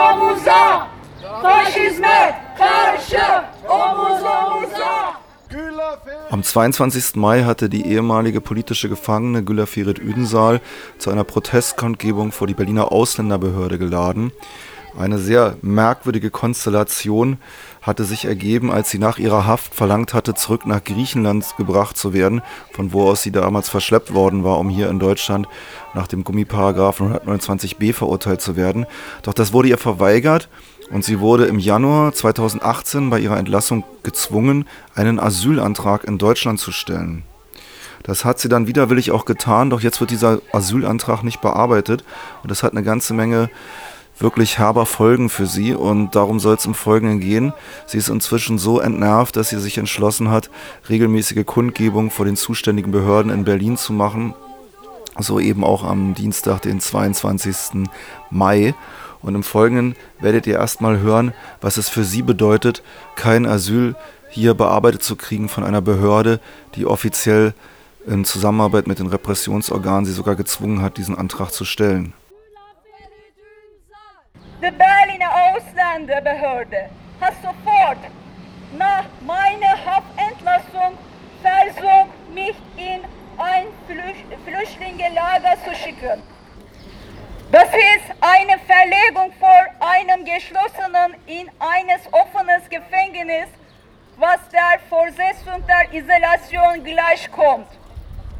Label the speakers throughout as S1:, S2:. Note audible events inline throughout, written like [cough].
S1: omuza, faşizme karşı omuz omuza.
S2: Am 22. Mai hatte die ehemalige politische Gefangene Güla Ferit Üdensal zu einer Protestkundgebung vor die Berliner Ausländerbehörde geladen. Eine sehr merkwürdige Konstellation hatte sich ergeben, als sie nach ihrer Haft verlangt hatte, zurück nach Griechenland gebracht zu werden, von wo aus sie damals verschleppt worden war, um hier in Deutschland nach dem Gummiparagraphen 129b verurteilt zu werden. Doch das wurde ihr verweigert und sie wurde im Januar 2018 bei ihrer Entlassung gezwungen, einen Asylantrag in Deutschland zu stellen. Das hat sie dann widerwillig auch getan, doch jetzt wird dieser Asylantrag nicht bearbeitet und das hat eine ganze Menge wirklich herber Folgen für sie und darum soll es im Folgenden gehen. Sie ist inzwischen so entnervt, dass sie sich entschlossen hat, regelmäßige Kundgebungen vor den zuständigen Behörden in Berlin zu machen. So eben auch am Dienstag, den 22. Mai. Und im Folgenden werdet ihr erstmal hören, was es für sie bedeutet, kein Asyl hier bearbeitet zu kriegen von einer Behörde, die offiziell in Zusammenarbeit mit den Repressionsorganen sie sogar gezwungen hat, diesen Antrag zu stellen.
S3: Die Berliner Ausländerbehörde hat sofort nach meiner Haftentlassung versucht, mich in ein Flüchtlingslager zu schicken. Das ist eine Verlegung vor einem geschlossenen in eines offenes Gefängnis, was der Vorsetzung der Isolation gleichkommt.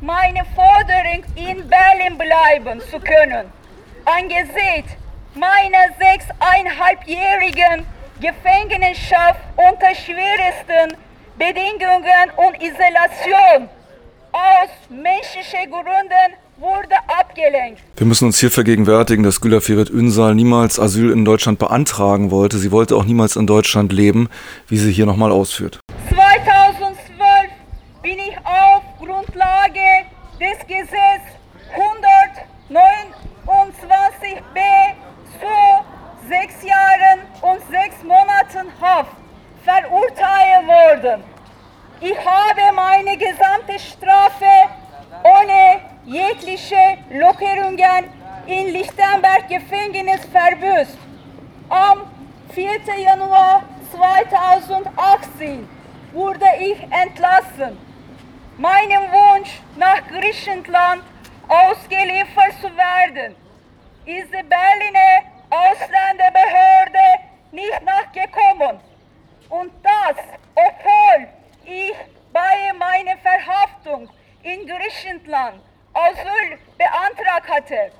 S3: Meine Forderung, in Berlin bleiben zu können, angesichts meiner sechseinhalbjährigen Gefangenschaft unter schwersten Bedingungen und Isolation aus menschlichen Gründen wurde abgelenkt.
S2: Wir müssen uns hier vergegenwärtigen, dass Güler Ferit Ünsal niemals Asyl in Deutschland beantragen wollte. Sie wollte auch niemals in Deutschland leben, wie sie hier nochmal ausführt.
S3: 2012 bin ich auf Grundlage des Gesetzes 129b zu sechs Jahren und sechs Monaten Haft verurteilt worden. Ich habe meine gesamte Strafe ohne jegliche Lockerungen in Lichtenberg Gefängnis verbüßt. Am 4. Januar 2018 wurde ich entlassen. Meinem Wunsch nach Griechenland ausgeliefert zu werden, ist die Berliner Ausländerbehörde nicht nachgekommen. Und das, obwohl ich bei meiner Verhaftung in Griechenland Asyl beantragt hatte.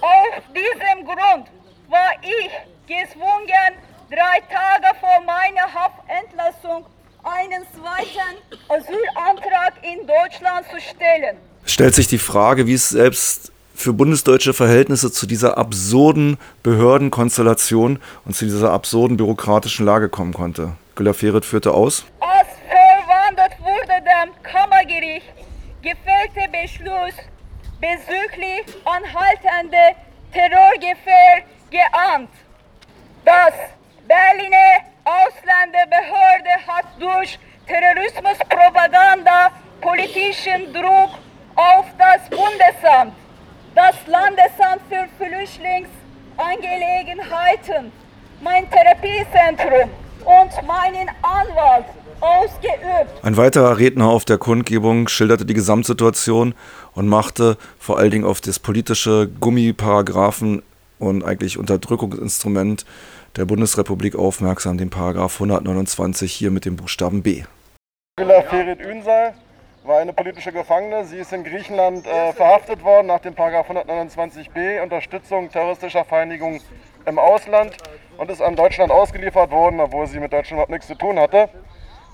S3: Aus diesem Grund war ich gezwungen, drei Tage vor meiner Haftentlassung einen zweiten Asylantrag in Deutschland zu stellen.
S2: Stellt sich die Frage, wie es selbst für bundesdeutsche Verhältnisse zu dieser absurden Behördenkonstellation und zu dieser absurden bürokratischen Lage kommen konnte. Güller Feret führte aus.
S3: Als verwandelt wurde dem Kammergericht gefällte Beschluss bezüglich anhaltende Terrorgefahr geahnt. Das Berliner Ausländerbehörde hat durch Terrorismuspropaganda politischen Druck auf das Bundesamt, das Landesamt für Flüchtlingsangelegenheiten, mein Therapiezentrum und meinen Anwalt ausgeübt.
S2: Ein weiterer Redner auf der Kundgebung schilderte die Gesamtsituation und machte vor allen Dingen auf das politische Gummiparagraphen und eigentlich Unterdrückungsinstrument der Bundesrepublik aufmerksam, den Paragraph 129 hier mit dem Buchstaben B.
S4: Ünsal war eine politische Gefangene. Sie ist in Griechenland äh, verhaftet worden nach dem Paragraph 129b, Unterstützung terroristischer Vereinigung im Ausland und ist an Deutschland ausgeliefert worden, obwohl sie mit Deutschland überhaupt nichts zu tun hatte.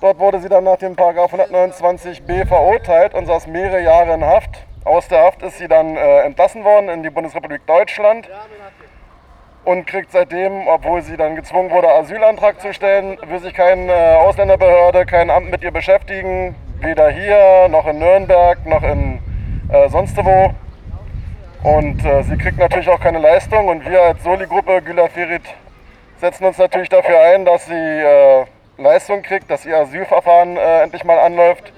S4: Dort wurde sie dann nach dem Paragraph 129b verurteilt und saß mehrere Jahre in Haft. Aus der Haft ist sie dann äh, entlassen worden in die Bundesrepublik Deutschland und kriegt seitdem, obwohl sie dann gezwungen wurde, Asylantrag zu stellen, will sich keine äh, Ausländerbehörde, kein Amt mit ihr beschäftigen, weder hier noch in Nürnberg noch in äh, sonst wo. Und äh, sie kriegt natürlich auch keine Leistung und wir als Soli-Gruppe Güler Ferit setzen uns natürlich dafür ein, dass sie äh, Leistung kriegt, dass ihr Asylverfahren äh, endlich mal anläuft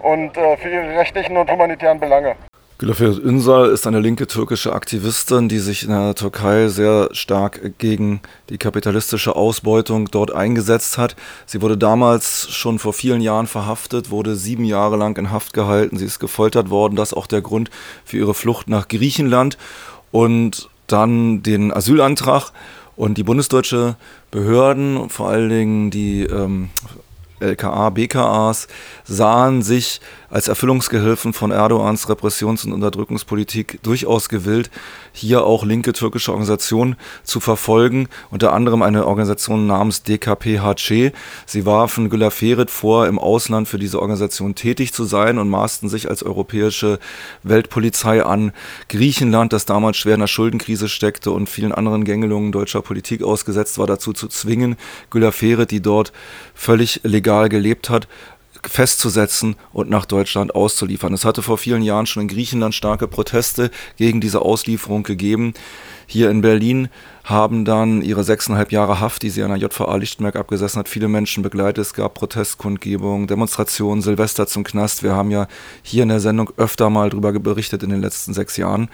S4: und äh, für ihre rechtlichen und humanitären Belange.
S2: Gülafir Ünsal ist eine linke türkische Aktivistin, die sich in der Türkei sehr stark gegen die kapitalistische Ausbeutung dort eingesetzt hat. Sie wurde damals schon vor vielen Jahren verhaftet, wurde sieben Jahre lang in Haft gehalten. Sie ist gefoltert worden. Das ist auch der Grund für ihre Flucht nach Griechenland und dann den Asylantrag. Und die bundesdeutsche Behörden, vor allen Dingen die ähm, LKA, BKAs, sahen sich als Erfüllungsgehilfen von Erdogans Repressions- und Unterdrückungspolitik durchaus gewillt, hier auch linke türkische Organisationen zu verfolgen, unter anderem eine Organisation namens DKPHC. Sie warfen Güler Ferit vor, im Ausland für diese Organisation tätig zu sein und maßten sich als europäische Weltpolizei an, Griechenland, das damals schwer in der Schuldenkrise steckte und vielen anderen Gängelungen deutscher Politik ausgesetzt war, dazu zu zwingen, Güler Ferit, die dort völlig legal gelebt hat, festzusetzen und nach Deutschland auszuliefern. Es hatte vor vielen Jahren schon in Griechenland starke Proteste gegen diese Auslieferung gegeben. Hier in Berlin haben dann ihre sechseinhalb Jahre Haft, die sie an der JVA Lichtenberg abgesessen hat, viele Menschen begleitet. Es gab Protestkundgebungen, Demonstrationen, Silvester zum Knast. Wir haben ja hier in der Sendung öfter mal darüber berichtet in den letzten sechs Jahren.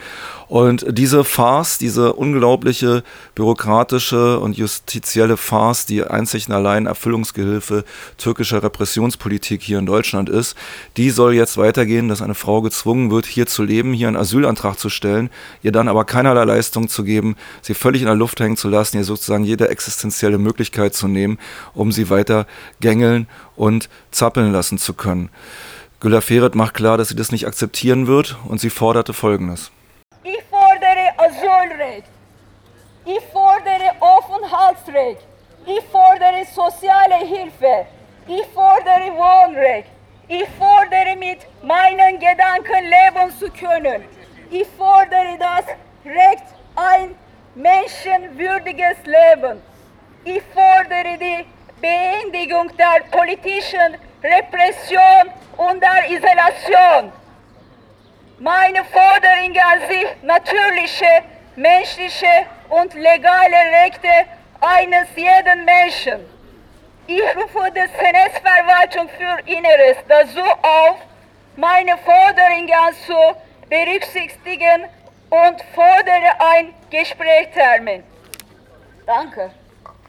S2: Und diese Farce, diese unglaubliche bürokratische und justizielle Farce, die einzig und allein Erfüllungsgehilfe türkischer Repressionspolitik hier in Deutschland ist, die soll jetzt weitergehen, dass eine Frau gezwungen wird, hier zu leben, hier einen Asylantrag zu stellen, ihr dann aber keinerlei Leistung zu geben, sie völlig in der Luft hängen zu lassen, ihr sozusagen jede existenzielle Möglichkeit zu nehmen, um sie weiter gängeln und zappeln lassen zu können. Güler Feret macht klar, dass sie das nicht akzeptieren wird und sie forderte Folgendes.
S3: Ich fordere Asylrecht. Ich fordere Aufenthaltsrecht. Ich fordere soziale Hilfe. Ich fordere Wohnrecht. Ich fordere mit meinen Gedanken leben zu können. Ich fordere das Recht, ein menschenwürdiges Leben. Ich fordere die Beendigung der politischen Repression und der Isolation. Meine Forderungen sind natürliche, menschliche und legale Rechte eines jeden Menschen. Ich rufe die Senatsverwaltung für Inneres dazu auf, meine Forderungen zu berücksichtigen und fordere ein Gesprächstermin. Danke.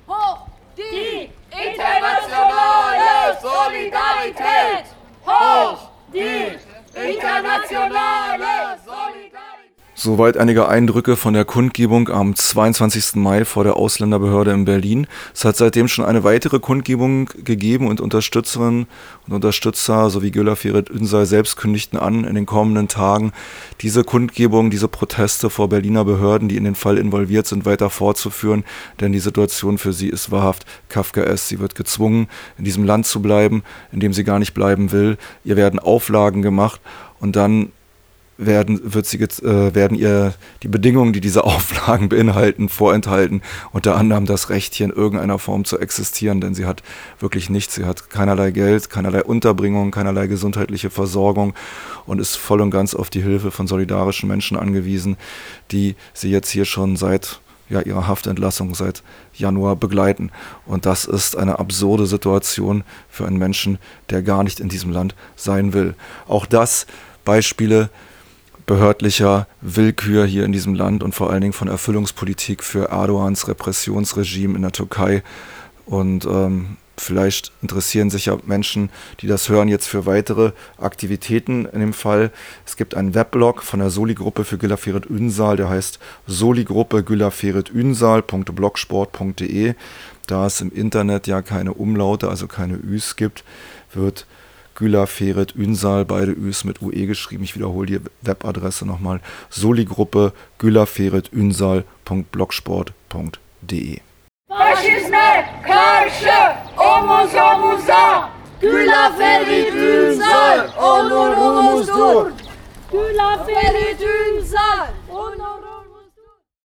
S1: Hoch die internationale Solidarität! Hoch die internationale Solidarität!
S2: Soweit einige Eindrücke von der Kundgebung am 22. Mai vor der Ausländerbehörde in Berlin. Es hat seitdem schon eine weitere Kundgebung gegeben und Unterstützerinnen und Unterstützer sowie Güler Ferit Ünsal selbst kündigten an, in den kommenden Tagen diese Kundgebung, diese Proteste vor Berliner Behörden, die in den Fall involviert sind, weiter fortzuführen, denn die Situation für sie ist wahrhaft Kafkaesk. Sie wird gezwungen, in diesem Land zu bleiben, in dem sie gar nicht bleiben will. Ihr werden Auflagen gemacht und dann werden, wird sie, äh, werden ihr die Bedingungen, die diese [laughs] Auflagen beinhalten, vorenthalten. Unter anderem das Recht, hier in irgendeiner Form zu existieren, denn sie hat wirklich nichts. Sie hat keinerlei Geld, keinerlei Unterbringung, keinerlei gesundheitliche Versorgung und ist voll und ganz auf die Hilfe von solidarischen Menschen angewiesen, die sie jetzt hier schon seit ja, ihrer Haftentlassung seit Januar begleiten. Und das ist eine absurde Situation für einen Menschen, der gar nicht in diesem Land sein will. Auch das Beispiele behördlicher Willkür hier in diesem Land und vor allen Dingen von Erfüllungspolitik für Erdogans Repressionsregime in der Türkei. Und ähm, vielleicht interessieren sich ja Menschen, die das hören, jetzt für weitere Aktivitäten in dem Fall. Es gibt einen Weblog von der Soli-Gruppe für Gülaferit Ünsal, der heißt Soli-Gruppe Gülaferit Ünsal.blogsport.de. Da es im Internet ja keine Umlaute, also keine Üs gibt, wird Güler, Feret, Ünsal, beide Üs mit UE geschrieben. Ich wiederhole die Webadresse nochmal. Soligruppe gülerferetünsal.blogsport.de
S1: Faşizme karşı omuz omuza Güla Ferit Ünsal onurumuzdur. Güla Ferit Ünsal